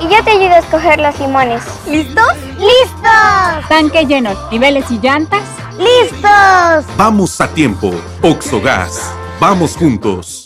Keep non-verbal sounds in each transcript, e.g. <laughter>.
Y yo te ayudo a escoger los limones. ¿Listos? ¡Listos! Tanque lleno, niveles y llantas. ¡Listos! Vamos a tiempo. Oxogas. Vamos juntos.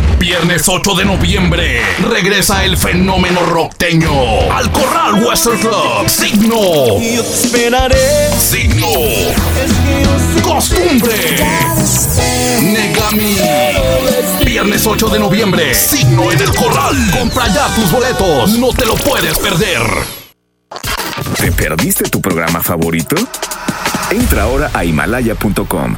Viernes 8 de noviembre regresa el fenómeno rockteño al Corral Western Club. Signo. Yo te esperaré. Signo. Costumbre. Negami. Viernes 8 de noviembre. Signo en el Corral. Compra ya tus boletos. No te lo puedes perder. ¿Te perdiste tu programa favorito? Entra ahora a himalaya.com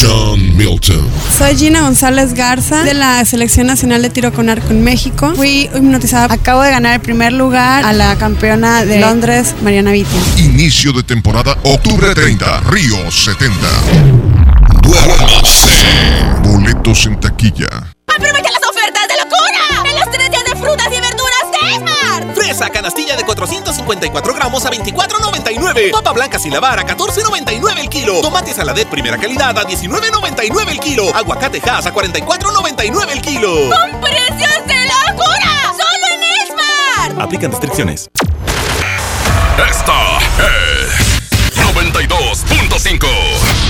John Milton. Soy Gina González Garza de la Selección Nacional de Tiro con Arco en México. Fui hipnotizada. Acabo de ganar el primer lugar a la campeona de Londres, Mariana Vitti. Inicio de temporada, octubre 30, Río 70. Duérmase. Boletos en taquilla. ¡Aprovecha Fresa canastilla de 454 gramos a 24.99. Papa blanca sin lavar a 14.99 el kilo. Tomate saladet primera calidad a 19.99 el kilo. Aguacate Hass a 44.99 el kilo. ¡Con precios de locura! ¡Solo en Esmar! Aplican restricciones. Esta es 92.5.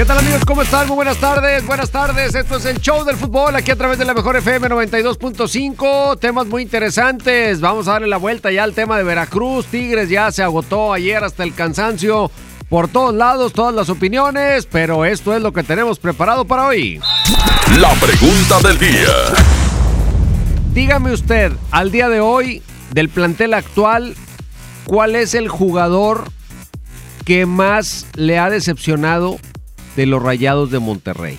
¿Qué tal amigos? ¿Cómo están? Muy buenas tardes, buenas tardes. Esto es el show del fútbol aquí a través de la mejor FM 92.5. Temas muy interesantes. Vamos a darle la vuelta ya al tema de Veracruz. Tigres ya se agotó ayer hasta el cansancio. Por todos lados, todas las opiniones, pero esto es lo que tenemos preparado para hoy. La pregunta del día. Dígame usted, al día de hoy, del plantel actual, ¿cuál es el jugador que más le ha decepcionado de los Rayados de Monterrey?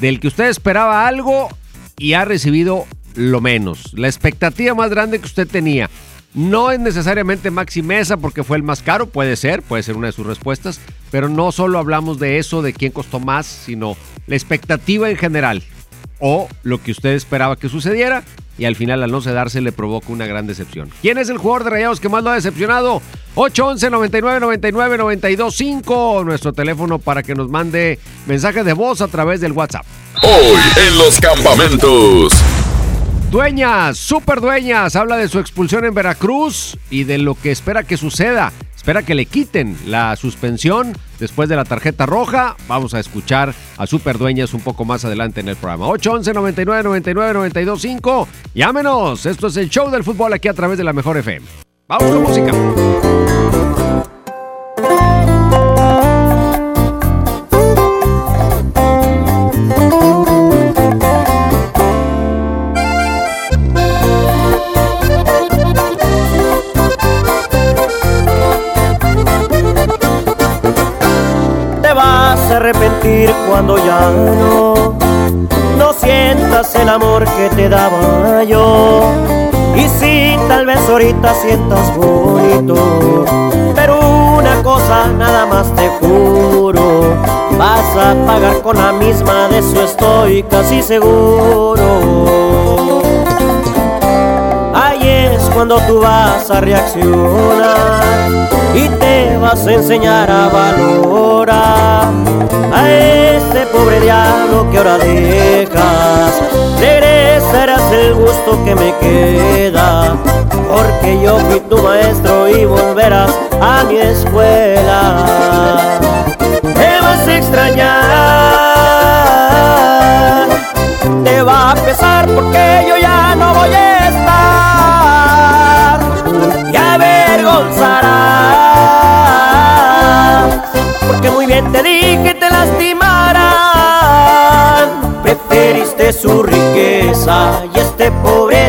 Del que usted esperaba algo y ha recibido lo menos. La expectativa más grande que usted tenía. No es necesariamente Maxi Mesa porque fue el más caro, puede ser, puede ser una de sus respuestas, pero no solo hablamos de eso, de quién costó más, sino la expectativa en general o lo que usted esperaba que sucediera y al final al no darse le provoca una gran decepción. ¿Quién es el jugador de Rayados que más lo ha decepcionado? 811 99 99 92 5 nuestro teléfono para que nos mande mensajes de voz a través del WhatsApp. Hoy en los campamentos. Dueñas, super dueñas, habla de su expulsión en Veracruz y de lo que espera que suceda. Espera que le quiten la suspensión después de la tarjeta roja. Vamos a escuchar a Super Dueñas un poco más adelante en el programa. 811 99 99 92 5. Llámenos. Esto es el show del fútbol aquí a través de la Mejor FM. Vamos con música. Ahorita sientas bonito, pero una cosa nada más te juro, vas a pagar con la misma, de eso estoy casi seguro. Ahí es cuando tú vas a reaccionar y te vas a enseñar a valorar a este pobre diablo que ahora dejas. Regresarás el gusto que me queda, porque yo fui tu maestro y volverás a mi escuela. Te vas a extrañar, te va a pesar porque yo ya no voy a estar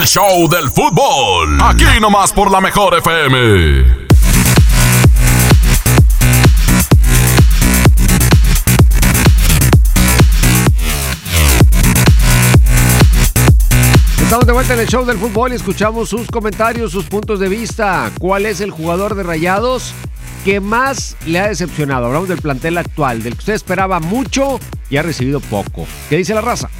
El show del fútbol. Aquí nomás por la mejor FM. Estamos de vuelta en el show del fútbol y escuchamos sus comentarios, sus puntos de vista. ¿Cuál es el jugador de Rayados que más le ha decepcionado? Hablamos del plantel actual, del que usted esperaba mucho y ha recibido poco. ¿Qué dice la raza?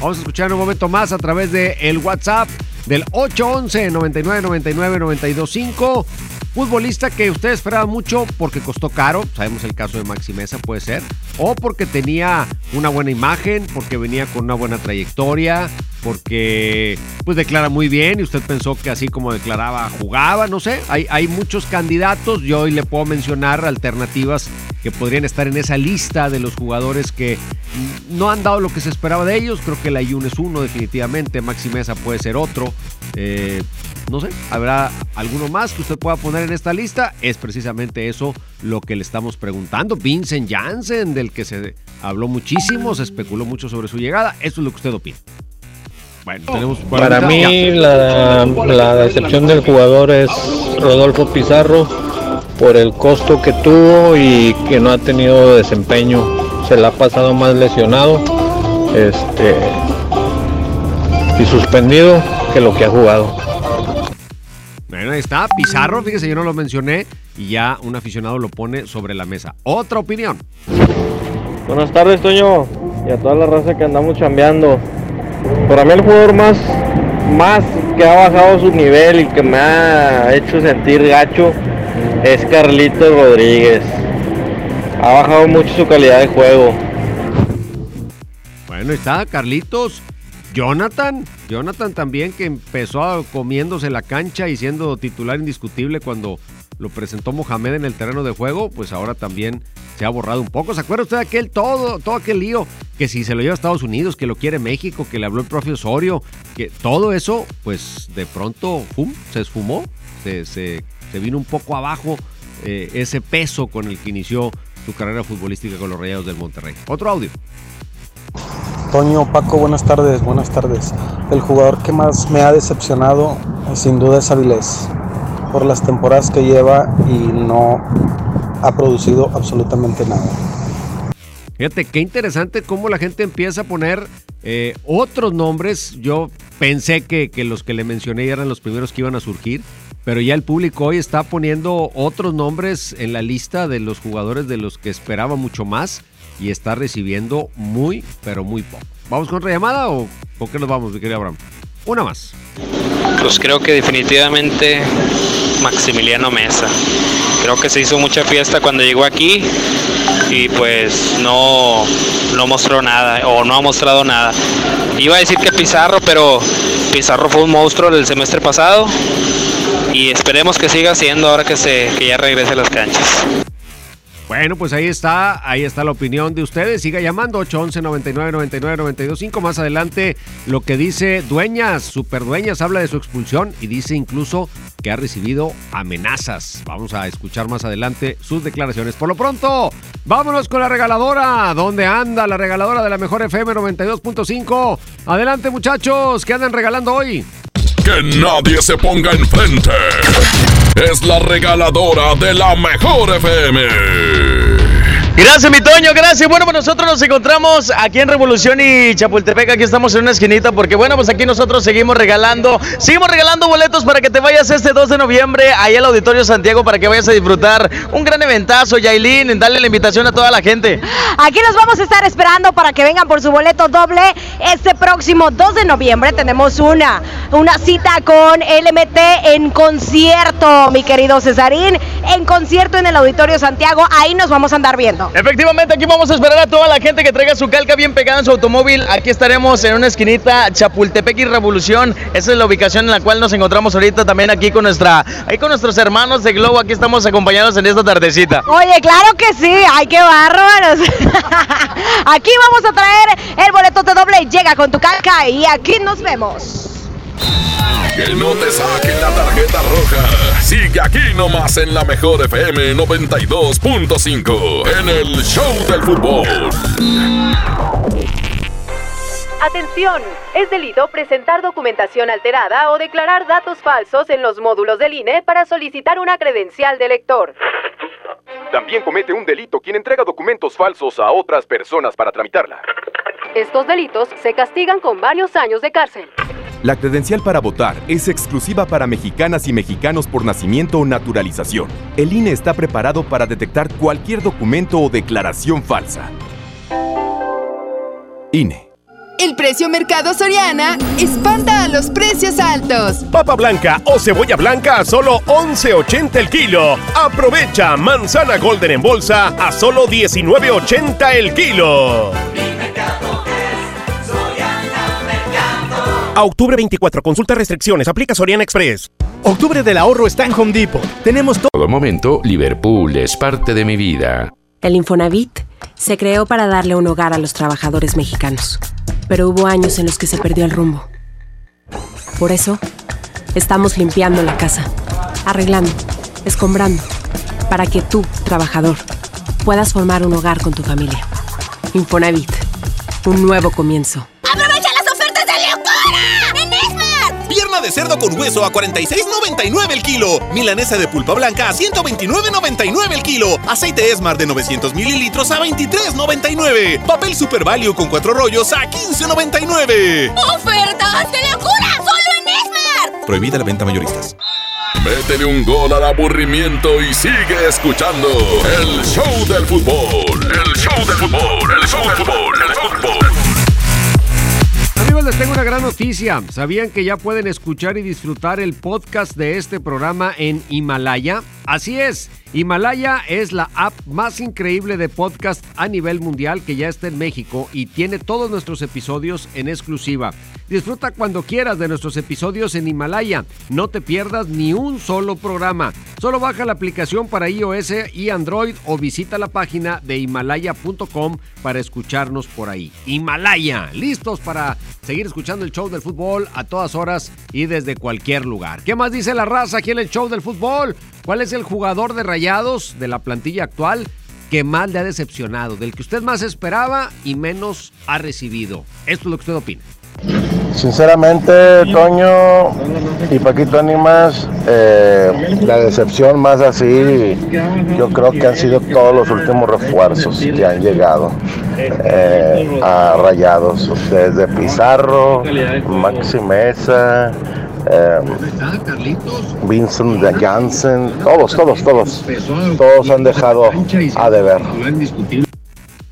Vamos a escuchar un momento más a través del el WhatsApp del 811 99 99 925 Futbolista que usted esperaba mucho porque costó caro, sabemos el caso de Maxi Mesa, puede ser, o porque tenía una buena imagen, porque venía con una buena trayectoria, porque pues declara muy bien y usted pensó que así como declaraba jugaba, no sé, hay, muchos candidatos, yo hoy le puedo mencionar alternativas que podrían estar en esa lista de los jugadores que no han dado lo que se esperaba de ellos, creo que la Ayun es uno definitivamente, Maxi Mesa puede ser otro, Eh, no sé, habrá alguno más que usted pueda poner en esta lista. Es precisamente eso lo que le estamos preguntando. Vincent Janssen, del que se habló muchísimo, se especuló mucho sobre su llegada. Eso es lo que usted opina. Bueno, tenemos Para mí la, la decepción del jugador es Rodolfo Pizarro por el costo que tuvo y que no ha tenido desempeño. Se la ha pasado más lesionado este, y suspendido que lo que ha jugado. Bueno, ahí está. Pizarro, fíjese, yo no lo mencioné y ya un aficionado lo pone sobre la mesa. Otra opinión. Buenas tardes, Toño, y a toda la raza que andamos chambeando. Para mí el jugador más, más que ha bajado su nivel y que me ha hecho sentir gacho es Carlitos Rodríguez. Ha bajado mucho su calidad de juego. Bueno, está Carlitos. Jonathan, Jonathan también que empezó comiéndose la cancha y siendo titular indiscutible cuando lo presentó Mohamed en el terreno de juego, pues ahora también se ha borrado un poco. ¿Se acuerda usted de aquel todo, todo aquel lío que si se lo lleva a Estados Unidos, que lo quiere México, que le habló el profe Osorio, que todo eso, pues de pronto, se esfumó, se, se- se vino un poco abajo eh, ese peso con el que inició su carrera futbolística con los Rayados del Monterrey. Otro audio. Toño, Paco, buenas tardes, buenas tardes. El jugador que más me ha decepcionado sin duda es Avilés, por las temporadas que lleva y no ha producido absolutamente nada. Fíjate, qué interesante cómo la gente empieza a poner eh, otros nombres. Yo pensé que, que los que le mencioné eran los primeros que iban a surgir, pero ya el público hoy está poniendo otros nombres en la lista de los jugadores de los que esperaba mucho más y está recibiendo muy, pero muy poco. ¿Vamos con otra llamada o con qué nos vamos, mi querido Abraham? Una más. Pues creo que definitivamente Maximiliano Mesa. Creo que se hizo mucha fiesta cuando llegó aquí y pues no, no mostró nada o no ha mostrado nada. Iba a decir que Pizarro, pero Pizarro fue un monstruo el semestre pasado y esperemos que siga siendo ahora que, se, que ya regrese a las canchas. Bueno, pues ahí está, ahí está la opinión de ustedes. Siga llamando 811 99 99 925. Más adelante lo que dice Dueñas, Superdueñas, habla de su expulsión y dice incluso que ha recibido amenazas. Vamos a escuchar más adelante sus declaraciones. Por lo pronto, vámonos con la regaladora. ¿Dónde anda la regaladora de la mejor FM 92.5? Adelante muchachos, ¿qué andan regalando hoy? Que nadie se ponga enfrente. Es la regaladora de la mejor FM. Gracias, mi Toño, gracias. Bueno, pues nosotros nos encontramos aquí en Revolución y Chapultepec. Aquí estamos en una esquinita porque, bueno, pues aquí nosotros seguimos regalando, seguimos regalando boletos para que te vayas este 2 de noviembre ahí al Auditorio Santiago para que vayas a disfrutar un gran eventazo. Yailin, dale la invitación a toda la gente. Aquí los vamos a estar esperando para que vengan por su boleto doble. Este próximo 2 de noviembre tenemos una, una cita con LMT en concierto, mi querido Cesarín. En concierto en el Auditorio Santiago. Ahí nos vamos a andar viendo. Efectivamente, aquí vamos a esperar a toda la gente que traiga su calca bien pegada en su automóvil. Aquí estaremos en una esquinita, Chapultepec y Revolución. Esa es la ubicación en la cual nos encontramos ahorita también aquí con nuestra, ahí con nuestros hermanos de Globo. Aquí estamos acompañados en esta tardecita. Oye, claro que sí. Ay, qué bárbaros. <laughs> aquí vamos a traer el boleto de doble. Llega con tu calca y aquí nos vemos. Que no te saquen la tarjeta roja. Sigue aquí nomás en la mejor FM 92.5 en el Show del Fútbol. Atención, es delito presentar documentación alterada o declarar datos falsos en los módulos del INE para solicitar una credencial de elector. También comete un delito quien entrega documentos falsos a otras personas para tramitarla. Estos delitos se castigan con varios años de cárcel. La credencial para votar es exclusiva para mexicanas y mexicanos por nacimiento o naturalización. El INE está preparado para detectar cualquier documento o declaración falsa. INE. El precio Mercado Soriana espanta a los precios altos. Papa blanca o cebolla blanca a solo 11.80 el kilo. Aprovecha manzana golden en bolsa a solo 19.80 el kilo. A octubre 24, consulta restricciones, aplica Soriana Express. Octubre del ahorro está en Home Depot. Tenemos todo. todo momento, Liverpool es parte de mi vida. El Infonavit se creó para darle un hogar a los trabajadores mexicanos, pero hubo años en los que se perdió el rumbo. Por eso, Estamos limpiando la casa, arreglando, escombrando, para que tú, trabajador, puedas formar un hogar con tu familia. Infonavit, un nuevo comienzo. De cerdo con hueso a 46.99 el kilo. Milanesa de pulpa blanca a 129.99 el kilo. Aceite Esmar de 900 mililitros a 23.99. Papel Super Value con cuatro rollos a 15.99. ¡Ofertas de locura! ¡Solo en Esmart! Prohibida la venta mayoristas. Métele un gol al aburrimiento y sigue escuchando el show del fútbol. El show del fútbol, el show del fútbol, el show del fútbol. Tengo una gran noticia. ¿Sabían que ya pueden escuchar y disfrutar el podcast de este programa en Himalaya? Así es, Himalaya es la app más increíble de podcast a nivel mundial que ya está en México y tiene todos nuestros episodios en exclusiva. Disfruta cuando quieras de nuestros episodios en Himalaya. No te pierdas ni un solo programa. Solo baja la aplicación para iOS y Android o visita la página de himalaya.com para escucharnos por ahí. Himalaya, listos para seguir escuchando el show del fútbol a todas horas y desde cualquier lugar. ¿Qué más dice la raza aquí en el show del fútbol? ¿Cuál es el jugador de rayados de la plantilla actual que más le ha decepcionado? Del que usted más esperaba y menos ha recibido. Esto es lo que usted opina. Sinceramente, Toño y Paquito Animas, eh, la decepción más así, yo creo que han sido todos los últimos refuerzos que han llegado eh, a Rayados, desde Pizarro, Maxi Mesa, eh, Vincent Janssen, todos, todos, todos, todos han dejado a deber.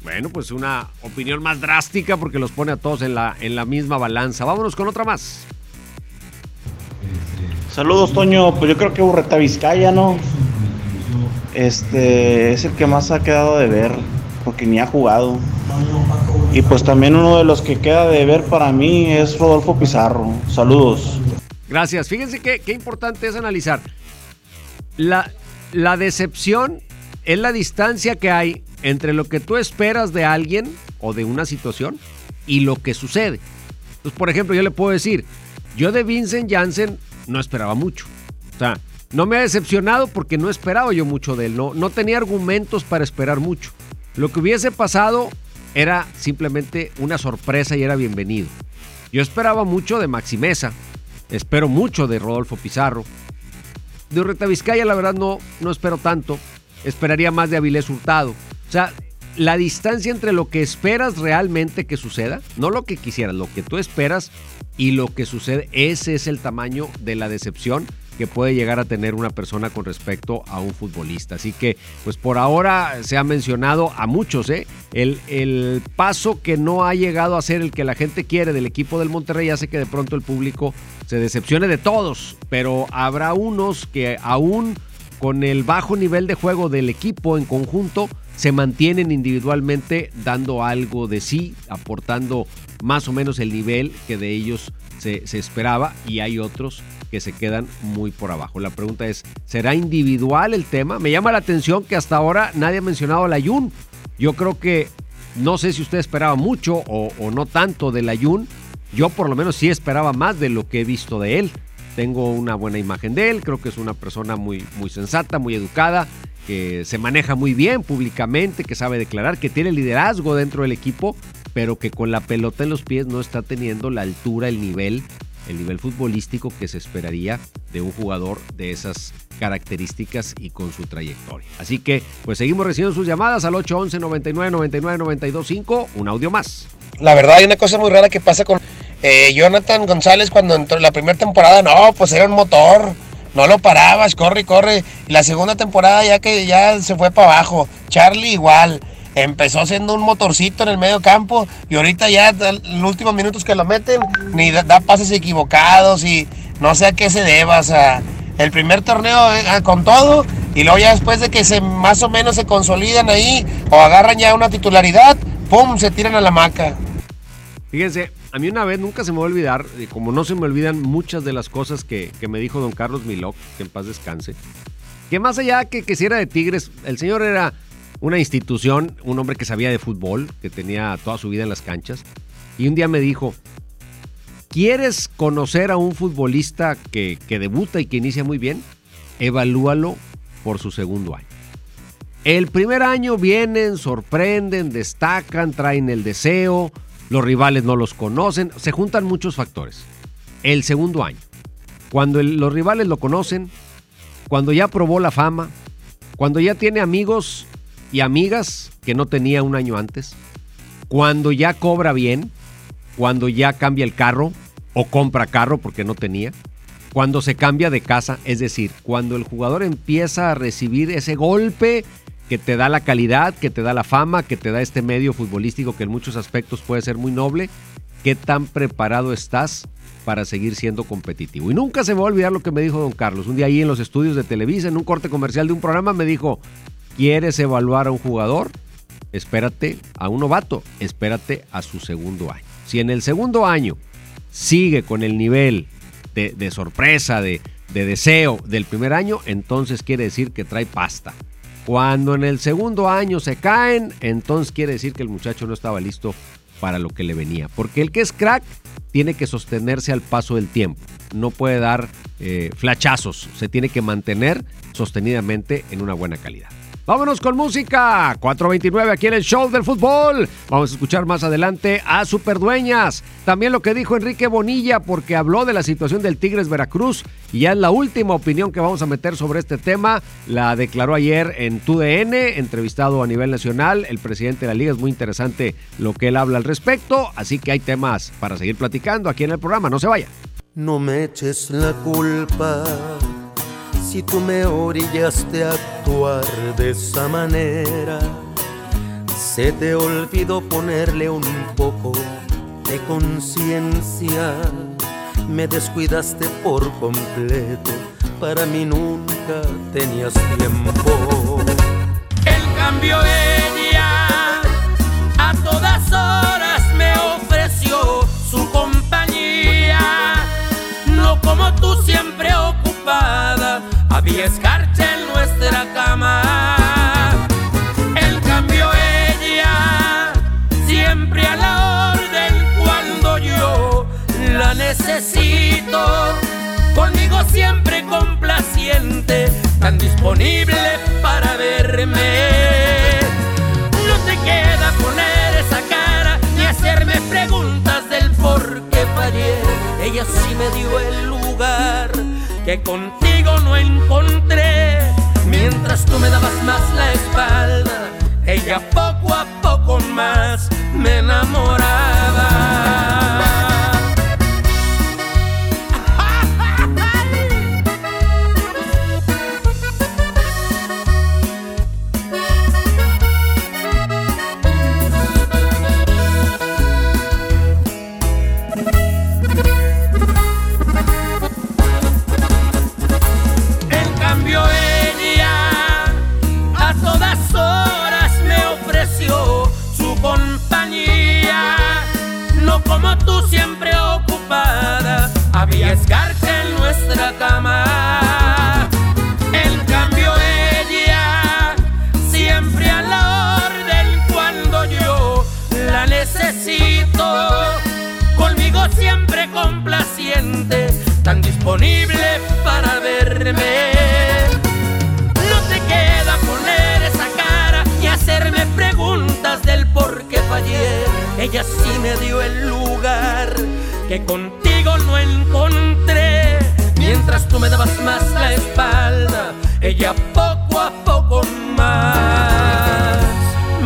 Bueno, pues una opinión más drástica porque los pone a todos en la, en la misma balanza. Vámonos con otra más. Saludos, Toño. Pues yo creo que Urreta Vizcaya, ¿no? Este es el que más ha quedado de ver, porque ni ha jugado. Y pues también uno de los que queda de ver para mí es Rodolfo Pizarro. Saludos. Gracias. Fíjense qué, qué importante es analizar. La, la decepción es la distancia que hay entre lo que tú esperas de alguien o de una situación y lo que sucede. Entonces, por ejemplo, yo le puedo decir, yo de Vincent Janssen no esperaba mucho. O sea, no me ha decepcionado porque no esperaba yo mucho de él. No, no tenía argumentos para esperar mucho. Lo que hubiese pasado era simplemente una sorpresa y era bienvenido. Yo esperaba mucho de Maximeza. Espero mucho de Rodolfo Pizarro. De Urreta Vizcaya, la verdad, no, no espero tanto. Esperaría más de Avilés Hurtado. Sea, la distancia entre lo que esperas realmente que suceda, no lo que quisieras, lo que tú esperas y lo que sucede, ese es el tamaño de la decepción que puede llegar a tener una persona con respecto a un futbolista. Así que, pues por ahora se ha mencionado a muchos, ¿eh? El, el paso que no ha llegado a ser el que la gente quiere del equipo del Monterrey hace que de pronto el público se decepcione de todos, pero habrá unos que aún con el bajo nivel de juego del equipo en conjunto, se mantienen individualmente dando algo de sí, aportando más o menos el nivel que de ellos se, esperaba y hay otros que se quedan muy por abajo. La pregunta es, ¿será individual el tema? Me llama la atención que hasta ahora nadie ha mencionado al Ayun. Yo creo que, no sé si usted esperaba mucho o, no tanto del Ayun. Yo por lo menos sí esperaba más de lo que he visto de él. Tengo una buena imagen de él, creo que es una persona muy, muy sensata, muy educada, que se maneja muy bien públicamente, que sabe declarar, que tiene liderazgo dentro del equipo, pero que con la pelota en los pies no está teniendo la altura, el nivel, el nivel futbolístico que se esperaría de un jugador de esas características y con su trayectoria. Así que, pues seguimos recibiendo sus llamadas al 811 99 99 925, un audio más. La verdad hay una cosa muy rara que pasa con eh, Jonathan González cuando entró en la primera temporada, no, pues era un motor, no lo parabas, corre corre. La segunda temporada ya que ya se fue para abajo. Charlie igual. Empezó siendo un motorcito en el medio campo y ahorita ya los últimos minutos que lo meten ni da, pases equivocados y no sé a qué se deba. O sea, el primer torneo eh, con todo y luego ya después de que se más o menos se consolidan ahí o agarran ya una titularidad, ¡pum! se tiran a la maca. Fíjense, a mí una vez nunca se me va a olvidar, como no se me olvidan muchas de las cosas que, que me dijo don Carlos Milok, que en paz descanse, que más allá que, que si era de Tigres, el señor era una institución, un hombre que sabía de fútbol, que tenía toda su vida en las canchas, y un día me dijo, ¿Quieres conocer a un futbolista que, que debuta y que inicia muy bien? Evalúalo por su segundo año. El primer año vienen, sorprenden, destacan, traen el deseo, los rivales no los conocen, se juntan muchos factores. El segundo año, cuando los rivales lo conocen, cuando ya probó la fama, cuando ya tiene amigos y amigas que no tenía un año antes, cuando ya cobra bien, cuando ya cambia el carro o compra carro porque no tenía, cuando se cambia de casa, es decir, cuando el jugador empieza a recibir ese golpe que te da la calidad, que te da la fama, que te da este medio futbolístico que en muchos aspectos puede ser muy noble, ¿qué tan preparado estás para seguir siendo competitivo? Y nunca se me va a olvidar lo que me dijo don Carlos. Un día ahí en los estudios de Televisa, en un corte comercial de un programa, me dijo, ¿quieres evaluar a un jugador? Espérate a un novato, espérate a su segundo año. Si en el segundo año sigue con el nivel de, sorpresa, de deseo del primer año, entonces quiere decir que trae pasta. Cuando en el segundo año se caen, entonces quiere decir que el muchacho no estaba listo para lo que le venía. Porque el que es crack tiene que sostenerse al paso del tiempo. No puede dar eh, flachazos. Se tiene que mantener sostenidamente en una buena calidad. Vámonos con música. 429 aquí en el show del fútbol. Vamos a escuchar más adelante a Superdueñas. También lo que dijo Enrique Bonilla porque habló de la situación del Tigres Veracruz y ya es la última opinión que vamos a meter sobre este tema. La declaró ayer en TUDN, entrevistado a nivel nacional. El presidente de la liga es muy interesante lo que él habla al respecto. Así que hay temas para seguir platicando aquí en el programa. No se vaya. No me eches la culpa si tú me orillaste a actuar de esa manera. Se te olvidó ponerle un poco de conciencia. Me descuidaste por completo, para mí nunca tenías tiempo. En cambio ella a todas horas me ofreció su compañía, no como tú siempre ocupada, había escarcha en nuestra cama. En cambio ella siempre a la orden cuando yo la necesito, conmigo siempre complaciente, tan disponible para verme. No te queda poner esa cara ni hacerme preguntas del por qué fallé. Ella sí me dio el lugar que contigo no encontré. Mientras tú me dabas más la espalda, ella poco a poco más me enamoraba. Tan disponible para verme. No te queda poner esa cara y hacerme preguntas del por qué fallé. Ella sí me dio el lugar que contigo no encontré. Mientras tú me dabas más la espalda, ella poco a poco más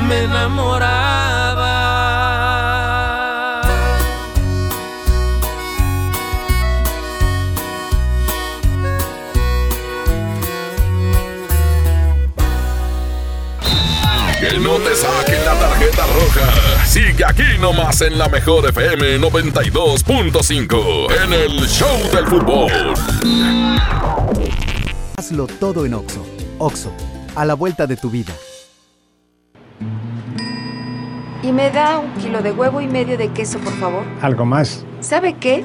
me enamoraba. Tarjeta roja. Sigue aquí nomás en la mejor FM 92.5 en el Show del Fútbol. Hazlo todo en Oxo. Oxo, a la vuelta de tu vida. Y me da un kilo de huevo y medio de queso, por favor. ¿Algo más? ¿Sabe qué?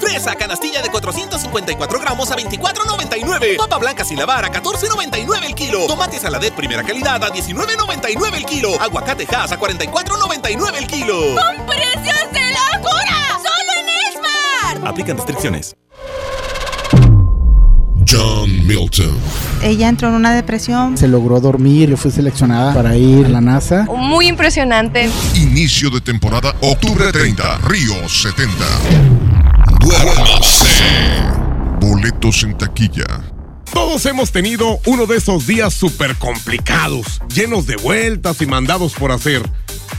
Fresa canastilla de 454 gramos a 24.99. Papa blanca sin lavar a 14.99 el kilo. Tomate saladet primera calidad a 19.99 el kilo. Aguacate Hass a 44.99 el kilo. ¡Con precios de locura! ¡Solo en Esmar! Aplican restricciones. John Milton. Ella entró en una depresión. Se logró dormir, yo fui seleccionada para ir a la NASA. Muy impresionante. Inicio de temporada, octubre 30, Río 70. Duérmase. Boletos en taquilla. Todos hemos tenido uno de esos días súper complicados, llenos de vueltas y mandados por hacer.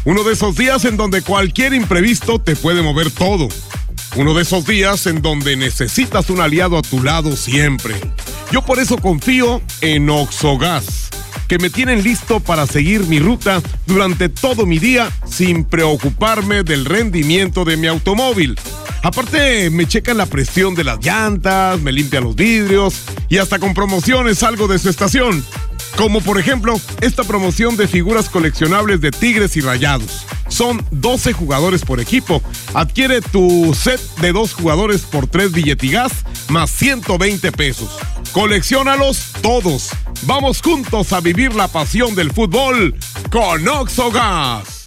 Uno de esos días en donde cualquier imprevisto te puede mover todo. Uno de esos días en donde necesitas un aliado a tu lado siempre. Yo por eso confío en Oxogas, que me tienen listo para seguir mi ruta durante todo mi día sin preocuparme del rendimiento de mi automóvil. Aparte, me checan la presión de las llantas, me limpian los vidrios y hasta con promociones salgo de su estación. Como por ejemplo, esta promoción de figuras coleccionables de Tigres y Rayados. Son 12 jugadores por equipo. Adquiere tu set de dos jugadores por 3 billetigas más 120 pesos. Colecciónalos todos. Vamos juntos a vivir la pasión del fútbol con Oxogas.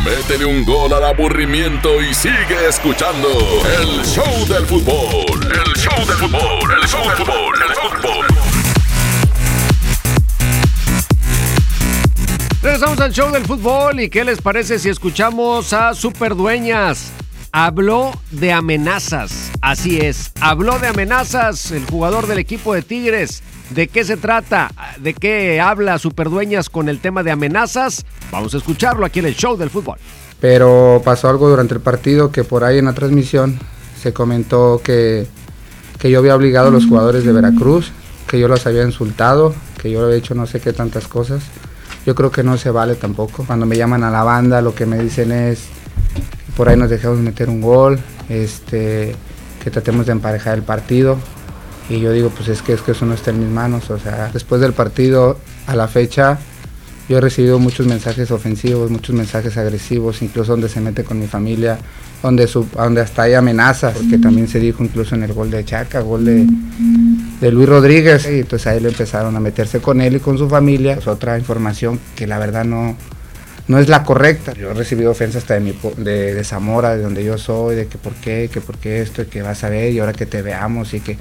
Métele un gol al aburrimiento y sigue escuchando el show del fútbol. El show del fútbol, el show del fútbol, el fútbol. Regresamos al show del fútbol y qué les parece si escuchamos a Superdueñas. Habló de amenazas, así es, habló de amenazas el jugador del equipo de Tigres. ¿De qué se trata? ¿De qué habla Superdueñas con el tema de amenazas? Vamos a escucharlo aquí en el show del fútbol. Pero pasó algo durante el partido que por ahí en la transmisión se comentó que, que yo había obligado a los jugadores de Veracruz, que yo los había insultado, que yo había hecho no sé qué tantas cosas. Yo creo que no se vale tampoco. Cuando me llaman a la banda, lo que me dicen es por ahí nos dejamos meter un gol, este, que tratemos de emparejar el partido. Y yo digo, pues es que, es que eso no está en mis manos. O sea, después del partido, a la fecha, yo he recibido muchos mensajes ofensivos, muchos mensajes agresivos, incluso donde se mete con mi familia, donde, su, donde hasta hay amenazas, porque también se dijo incluso en el gol de Chaca, gol de, de Luis Rodríguez, y entonces ahí le empezaron a meterse con él y con su familia. Es otra información que la verdad no, no es la correcta. Yo he recibido ofensas hasta de, mi, de, de Zamora, de donde yo soy, de que por qué, que por qué esto, y que vas a ver, y ahora que te veamos, y que...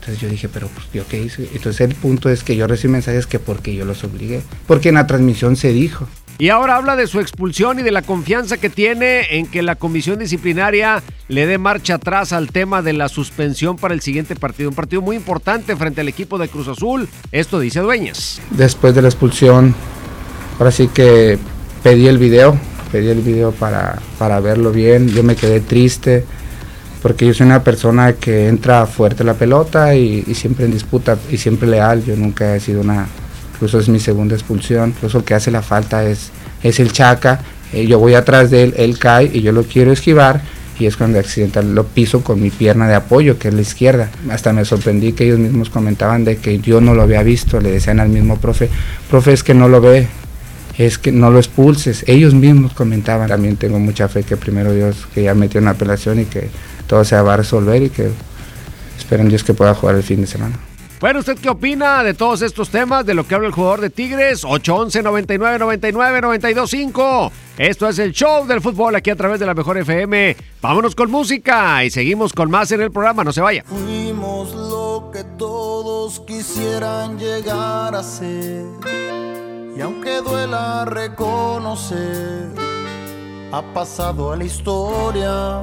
Entonces yo dije, pero pues yo qué hice. Entonces el punto es que yo recibí mensajes que porque yo los obligué, porque en la transmisión se dijo. Y ahora habla de su expulsión y de la confianza que tiene en que la comisión disciplinaria le dé marcha atrás al tema de la suspensión para el siguiente partido. Un partido muy importante frente al equipo de Cruz Azul. Esto dice Dueñas. Después de la expulsión, ahora sí que pedí el video, pedí el video para, para verlo bien. Yo me quedé triste porque yo soy una persona que entra fuerte la pelota y, y siempre en disputa y siempre leal. Yo nunca he sido una, incluso es mi segunda expulsión. Incluso el que hace la falta es, es el Chaca. Eh, yo voy atrás de él, él cae y yo lo quiero esquivar y es cuando accidental lo piso con mi pierna de apoyo, que es la izquierda. Hasta me sorprendí que ellos mismos comentaban de que yo no lo había visto, le decían al mismo profe, profe es que no lo ve, es que no lo expulses. Ellos mismos comentaban, también tengo mucha fe que primero Dios que ya metió una apelación y que todo se va a resolver y que espero en Dios que pueda jugar el fin de semana. Bueno, ¿usted qué opina de todos estos temas, de lo que habla el jugador de Tigres? 811 99 99 925. Esto es el show del fútbol aquí a través de la mejor FM. Vámonos con música y seguimos con más en el programa. No se vaya. Fuimos lo que todos quisieran llegar a ser. Y aunque duela reconocer ha pasado a la historia.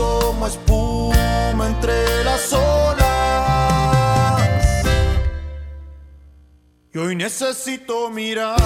Como espuma entre las olas. Y hoy necesito mirarte,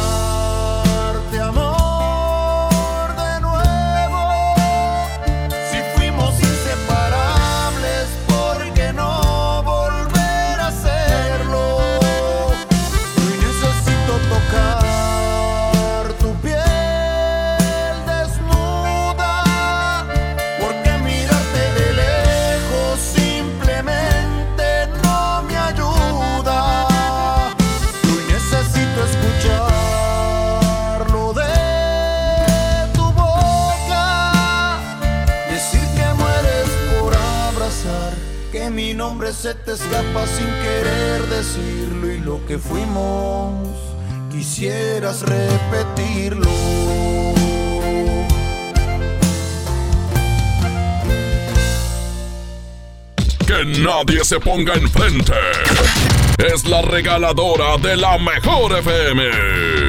sin querer decirlo. Y lo que fuimos, quisieras repetirlo. Que nadie se ponga enfrente. Es la regaladora de la mejor FM.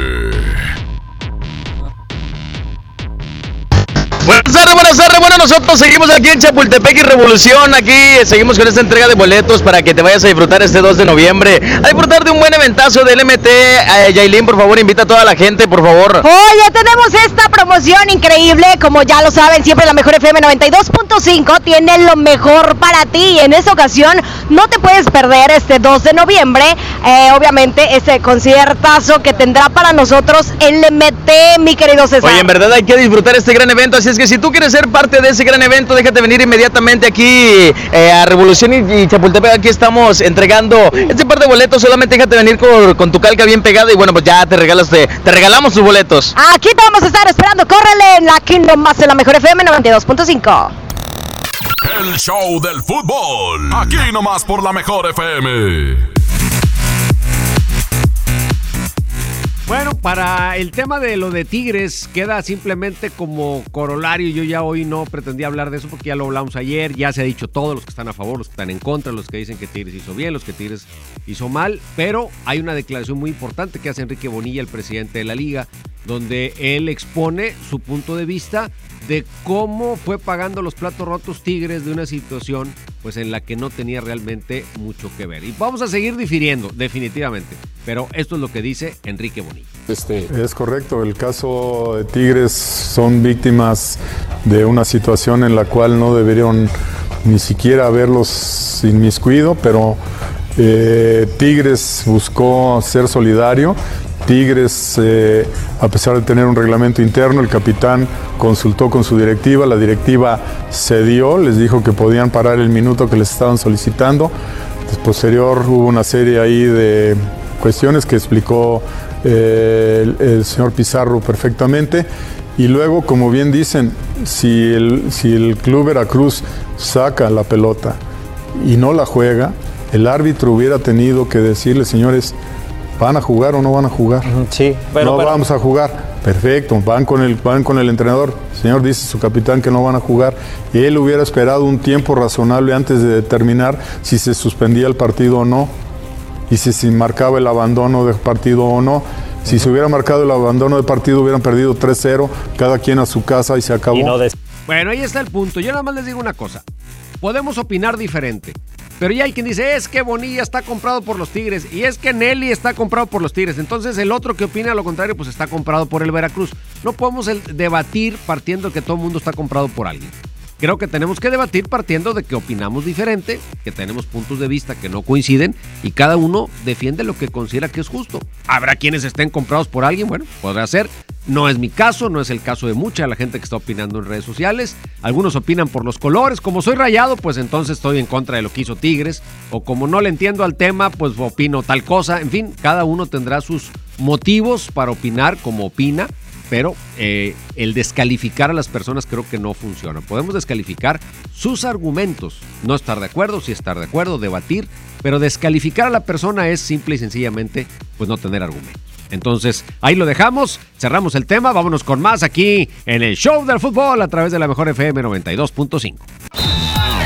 Tardes, buenas tardes. Bueno, nosotros seguimos aquí en Chapultepec y Revolución. Aquí seguimos con esta entrega de boletos para que te vayas a disfrutar este 2 de noviembre. A disfrutar de un buen eventazo del MT. Eh, Yailin, por favor, invita a toda la gente, por favor. Oye, tenemos esta promoción increíble. Como ya lo saben, siempre la mejor FM 92.5 tiene lo mejor para ti. En esta ocasión, no te puedes perder este 2 de noviembre. eh, obviamente, ese conciertazo que tendrá para nosotros el MT, mi querido César. Oye, en verdad hay que disfrutar este gran evento, así es que si tú quieres ser parte de ese gran evento, déjate venir inmediatamente aquí eh, a Revolución y, y Chapultepec. Aquí estamos entregando este par de boletos, solamente déjate venir con, con tu calca bien pegada y bueno, pues ya te regalas, te, te regalamos tus boletos. Aquí te vamos a estar esperando. Córrele en la Kingdom más en la mejor FM 92.5. El show del fútbol. Aquí nomás por la mejor FM. Bueno, para el tema de lo de Tigres queda simplemente como corolario. Yo ya hoy no pretendía hablar de eso porque ya lo hablamos ayer. Ya se ha dicho todo, los que están a favor, los que están en contra, los que dicen que Tigres hizo bien, los que Tigres hizo mal. Pero hay una declaración muy importante que hace Enrique Bonilla, el presidente de la liga, donde él expone su punto de vista de cómo fue pagando los platos rotos Tigres de una situación pues en la que no tenía realmente mucho que ver. Y vamos a seguir difiriendo, definitivamente. Pero esto es lo que dice Enrique Bonilla. Este, Es correcto, el caso de Tigres son víctimas de una situación en la cual no deberían ni siquiera haberlos inmiscuido, pero eh, Tigres buscó ser solidario Tigres, eh, a pesar de tener un reglamento interno, el capitán consultó con su directiva, la directiva cedió, les dijo que podían parar el minuto que les estaban solicitando. Después, posterior hubo una serie ahí de cuestiones que explicó eh, el, el señor Pizarro perfectamente. Y luego, como bien dicen, si el, si el Club Veracruz saca la pelota y no la juega, el árbitro hubiera tenido que decirle, señores, ¿van a jugar o no van a jugar? Sí, no vamos a jugar. Perfecto, van con, el, van con el entrenador. Señor, dice su capitán que no van a jugar. Él hubiera esperado un tiempo razonable antes de determinar si se suspendía el partido o no y si se marcaba el abandono del partido o no. Si se hubiera marcado el abandono del partido, hubieran perdido 3-0, cada quien a su casa y se acabó. Bueno, ahí está el punto. Yo nada más les digo una cosa. Podemos opinar diferente. Pero ya hay quien dice, es que Bonilla está comprado por los Tigres y es que Nelly está comprado por los Tigres. Entonces el otro que opina lo contrario, pues está comprado por el Veracruz. No podemos debatir partiendo que todo el mundo está comprado por alguien. Creo que tenemos que debatir partiendo de que opinamos diferente, que tenemos puntos de vista que no coinciden y cada uno defiende lo que considera que es justo. Habrá quienes estén comprados por alguien, bueno, podrá ser. No es mi caso, no es el caso de mucha la gente que está opinando en redes sociales. Algunos opinan por los colores. Como soy rayado, pues entonces estoy en contra de lo que hizo Tigres. O como no le entiendo al tema, pues opino tal cosa. En fin, cada uno tendrá sus motivos para opinar como opina. Pero eh, el descalificar a las personas creo que no funciona. Podemos descalificar sus argumentos. No estar de acuerdo, sí estar de acuerdo, debatir. Pero descalificar a la persona es simple y sencillamente pues no tener argumentos. Entonces, ahí lo dejamos, cerramos el tema, vámonos con más aquí en el Show del Fútbol a través de la mejor FM 92.5.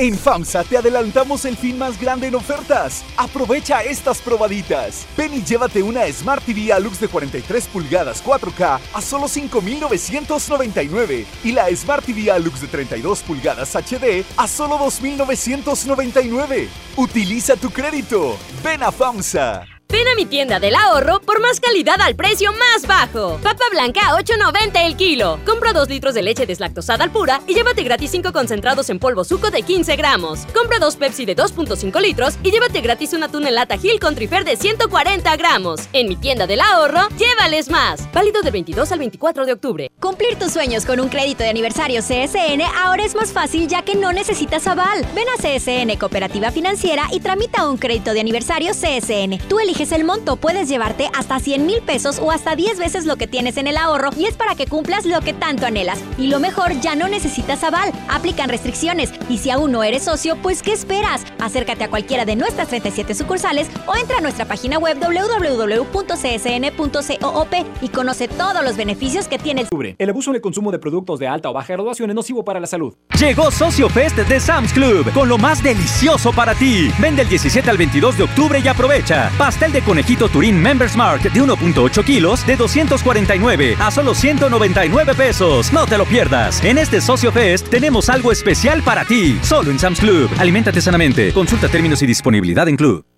En FAMSA te adelantamos el fin más grande en ofertas. Aprovecha estas probaditas. Ven y llévate una Smart TV Alux de 43 pulgadas 4K a solo 5.999 y la Smart TV Alux de 32 pulgadas HD a solo 2.999. Utiliza tu crédito. Ven a FAMSA. Ven a mi tienda del ahorro por más calidad al precio más bajo. Papa blanca a 8.90 el kilo. Compra 2 litros de leche deslactosada al pura y llévate gratis 5 concentrados en polvo suco de 15 gramos. Compra 2 Pepsi de 2.5 litros y llévate gratis una tuna en lata Gil con trifer de 140 gramos. En mi tienda del ahorro, llévales más. Válido del 22 al 24 de octubre. Cumplir tus sueños con un crédito de aniversario CSN ahora es más fácil ya que no necesitas aval. Ven a CSN Cooperativa Financiera y tramita un crédito de aniversario CSN. Tú eliges el monto, puedes llevarte hasta 100 mil pesos o hasta 10 veces lo que tienes en el ahorro y es para que cumplas lo que tanto anhelas. Y lo mejor, ya no necesitas aval, aplican restricciones y si aún no eres socio, pues ¿qué esperas? Acércate a cualquiera de nuestras 37 sucursales o entra a nuestra página web www.csn.coop y conoce todos los beneficios que tiene el El abuso en el consumo de productos de alta o baja graduación es nocivo para la salud. Llegó Socio Fest de Sam's Club con lo más delicioso para ti. Vende el 17 al 22 de octubre y aprovecha. Pastel de conejito Turín Members Mark de 1.8 kilos de 249 a solo 199 pesos. No te lo pierdas. En este Socio Fest tenemos algo especial para ti. Solo en Sam's Club. Aliméntate sanamente. Consulta términos y disponibilidad en Club.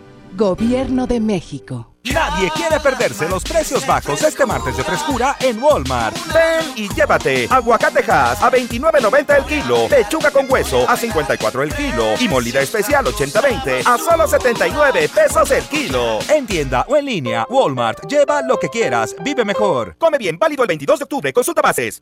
Gobierno de México. Nadie quiere perderse los precios bajos este martes de frescura en Walmart. Ven y llévate aguacatejas a 29.90 el kilo, lechuga con hueso a 54 el kilo y molida especial 80-20 a solo 79 pesos el kilo. En tienda o en línea, Walmart. Lleva lo que quieras, vive mejor. Come bien, válido el 22 de octubre, consulta bases.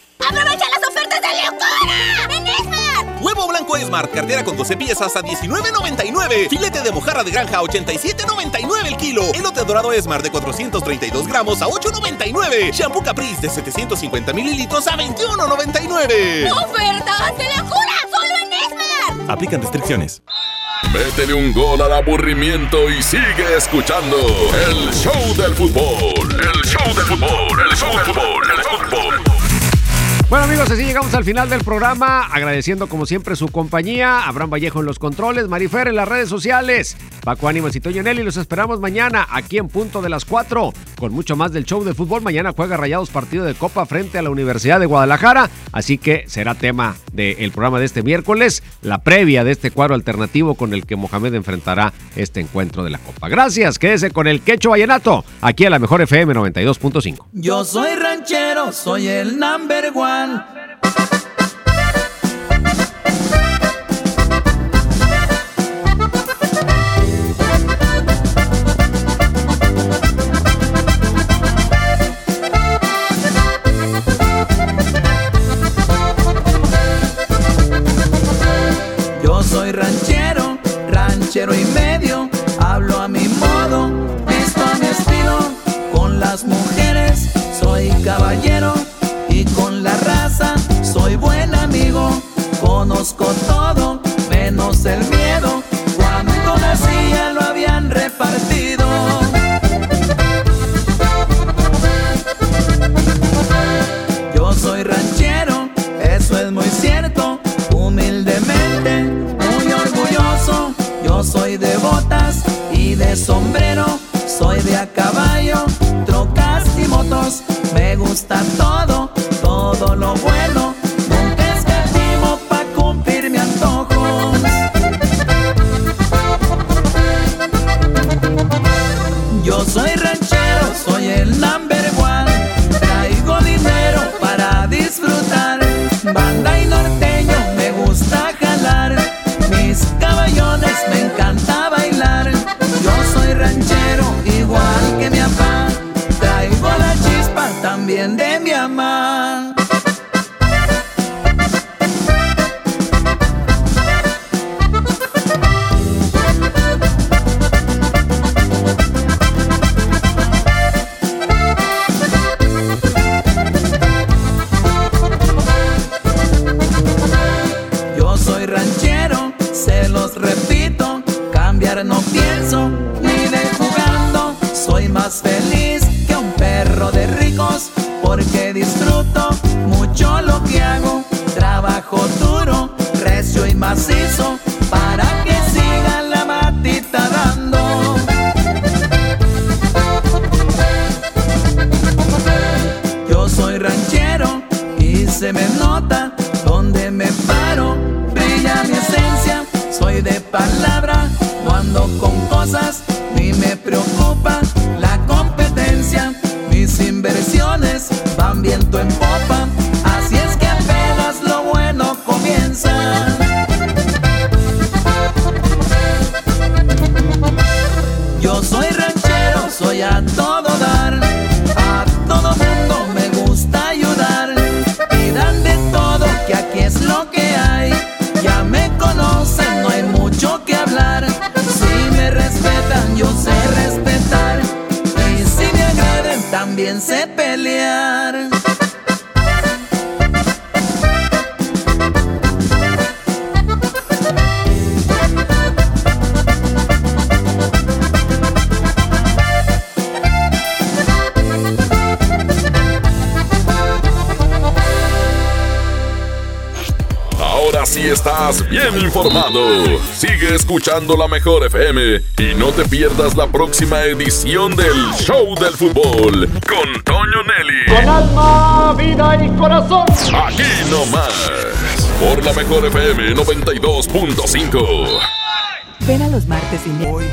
¡Aprovecha las ofertas de locura! ¡En Esmar! Huevo blanco Smart, cartera con 12 piezas a 19.99. Filete de mojarra de granja a 87.99 el kilo. Elote dorado Smart de 432 gramos a 8.99. Shampoo Caprice de 750 mililitros a 21.99. ¡Ofertas de locura! ¡Solo en Esmar! Aplican restricciones. Métele un gol al aburrimiento y sigue escuchando el show del fútbol. El show del fútbol, el show del fútbol, el show del fútbol. Bueno amigos, así llegamos al final del programa, agradeciendo como siempre su compañía, Abraham Vallejo en los controles, Marifer en las redes sociales, Paco Ánimas y Toño Nelly, los esperamos mañana aquí en punto de las 4, con mucho más del show de fútbol, mañana juega Rayados partido de Copa frente a la Universidad de Guadalajara, así que será tema del programa de este miércoles, la previa de este cuadro alternativo con el que Mohamed enfrentará este encuentro de la Copa. Gracias, quédese con el Quecho Vallenato, aquí a la Mejor FM 92.5. Yo soy ranchero, soy el number one. Las mujeres soy caballero y con la raza soy buen amigo. Conozco todo, menos el miedo. Cuando nacía lo habían repartido. Yo soy ranchero, eso es muy cierto. Humildemente, muy orgulloso. Yo soy de botas y de sombrero. Soy de a caballo, trocas y motos. Me gusta todo, todo lo bueno. Viento en informado. Sigue escuchando la mejor FM y no te pierdas la próxima edición del Show del Fútbol con Toño Nelly. Con alma, vida y corazón. Aquí nomás, por la mejor FM 92.5. Ven a los martes y Hoy